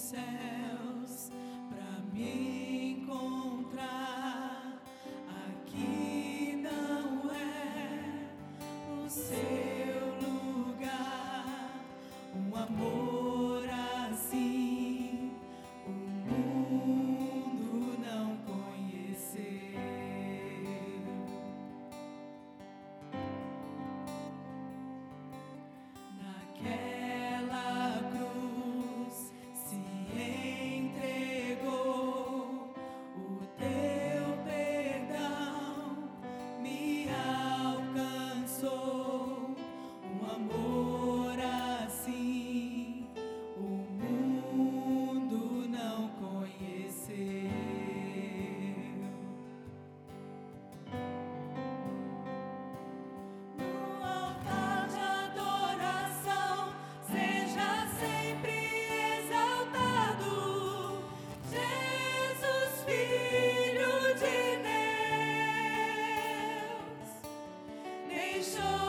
céus Deixou